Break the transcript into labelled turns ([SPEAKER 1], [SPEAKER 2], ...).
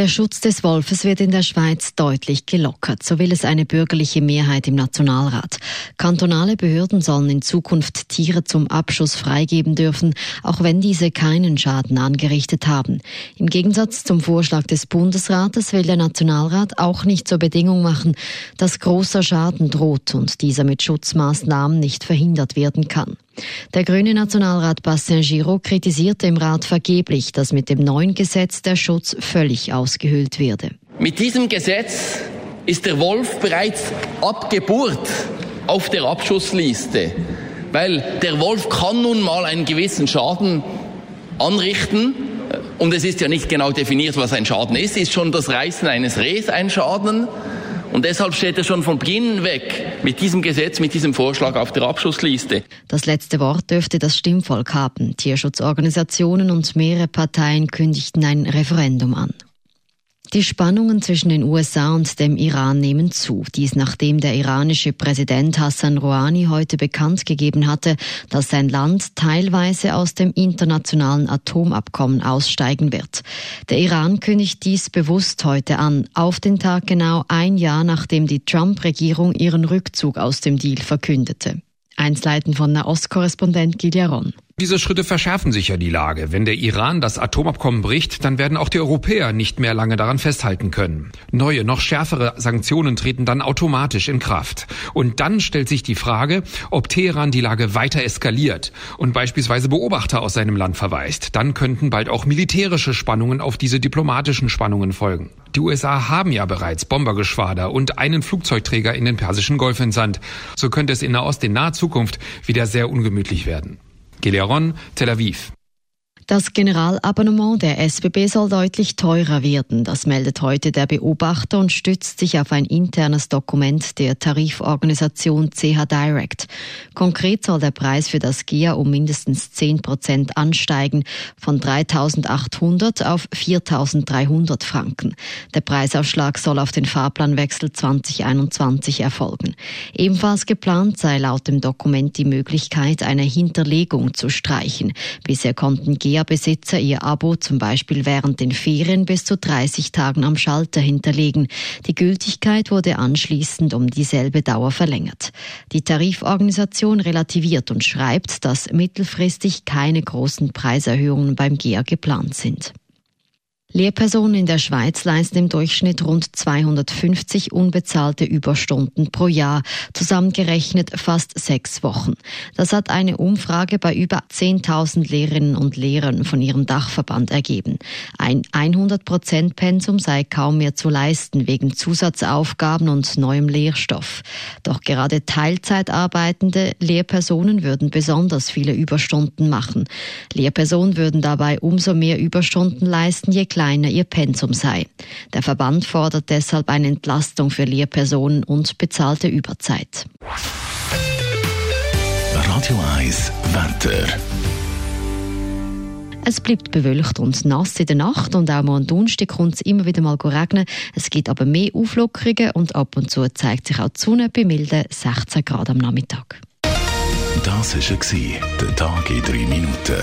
[SPEAKER 1] Der Schutz des Wolfes wird in der Schweiz deutlich gelockert, so will es eine bürgerliche Mehrheit im Nationalrat. Kantonale Behörden sollen in Zukunft Tiere zum Abschuss freigeben dürfen, auch wenn diese keinen Schaden angerichtet haben. Im Gegensatz zum Vorschlag des Bundesrates will der Nationalrat auch nicht zur Bedingung machen, dass großer Schaden droht und dieser mit Schutzmaßnahmen nicht verhindert werden kann. Der grüne Nationalrat Bastien Giraud kritisierte im Rat vergeblich, dass mit dem neuen Gesetz der Schutz völlig ausgehöhlt werde.
[SPEAKER 2] Mit diesem Gesetz ist der Wolf bereits ab Geburt auf der Abschussliste, weil der Wolf kann nun mal einen gewissen Schaden anrichten. Und es ist ja nicht genau definiert, was ein Schaden ist. Ist schon das Reißen eines Rehs ein Schaden? Und deshalb steht er schon von Beginn weg mit diesem Gesetz, mit diesem Vorschlag auf der Abschlussliste.
[SPEAKER 1] Das letzte Wort dürfte das Stimmvolk haben. Tierschutzorganisationen und mehrere Parteien kündigten ein Referendum an. Die Spannungen zwischen den USA und dem Iran nehmen zu. Dies nachdem der iranische Präsident Hassan Rouhani heute bekannt gegeben hatte, dass sein Land teilweise aus dem internationalen Atomabkommen aussteigen wird. Der Iran kündigt dies bewusst heute an, auf den Tag genau ein Jahr nachdem die Trump-Regierung ihren Rückzug aus dem Deal verkündete. Einsleiten von Nahost-Korrespondent Gideon.
[SPEAKER 3] Diese Schritte verschärfen sicher die Lage. Wenn der Iran das Atomabkommen bricht, dann werden auch die Europäer nicht mehr lange daran festhalten können. Neue, noch schärfere Sanktionen treten dann automatisch in Kraft. Und dann stellt sich die Frage, ob Teheran die Lage weiter eskaliert und beispielsweise Beobachter aus seinem Land verweist. Dann könnten bald auch militärische Spannungen auf diese diplomatischen Spannungen folgen. Die USA haben ja bereits Bombergeschwader und einen Flugzeugträger in den Persischen Golf entsandt. So könnte es in Nahost in naher Zukunft wieder sehr ungemütlich werden. Geleron, Tel Aviv.
[SPEAKER 1] Das Generalabonnement der SBB soll deutlich teurer werden. Das meldet heute der Beobachter und stützt sich auf ein internes Dokument der Tariforganisation CH Direct. Konkret soll der Preis für das GEA um mindestens 10 Prozent ansteigen, von 3.800 auf 4.300 Franken. Der Preisaufschlag soll auf den Fahrplanwechsel 2021 erfolgen. Ebenfalls geplant sei laut dem Dokument die Möglichkeit, eine Hinterlegung zu streichen. Bisher konnten GEA IKEA-Besitzer ihr Abo zum Beispiel während den Ferien bis zu 30 Tagen am Schalter hinterlegen. Die Gültigkeit wurde anschließend um dieselbe Dauer verlängert. Die Tariforganisation relativiert und schreibt, dass mittelfristig keine großen Preiserhöhungen beim GEA geplant sind. Lehrpersonen in der Schweiz leisten im Durchschnitt rund 250 unbezahlte Überstunden pro Jahr, zusammengerechnet fast sechs Wochen. Das hat eine Umfrage bei über 10.000 Lehrerinnen und Lehrern von ihrem Dachverband ergeben. Ein 100-Prozent-Pensum sei kaum mehr zu leisten wegen Zusatzaufgaben und neuem Lehrstoff. Doch gerade Teilzeit arbeitende Lehrpersonen würden besonders viele Überstunden machen. Lehrpersonen würden dabei umso mehr Überstunden leisten, je kleiner ihr Pensum sei. Der Verband fordert deshalb eine Entlastung für Lehrpersonen und bezahlte Überzeit.
[SPEAKER 4] Radio 1 Wetter.
[SPEAKER 1] Es bleibt bewölkt und nass in der Nacht und auch am Donnerstag kommt es immer wieder mal regnen. Es gibt aber mehr Auflockerungen und ab und zu zeigt sich auch die Sonne bei milden 16 Grad am Nachmittag.
[SPEAKER 4] Das war der Tag in drei Minuten.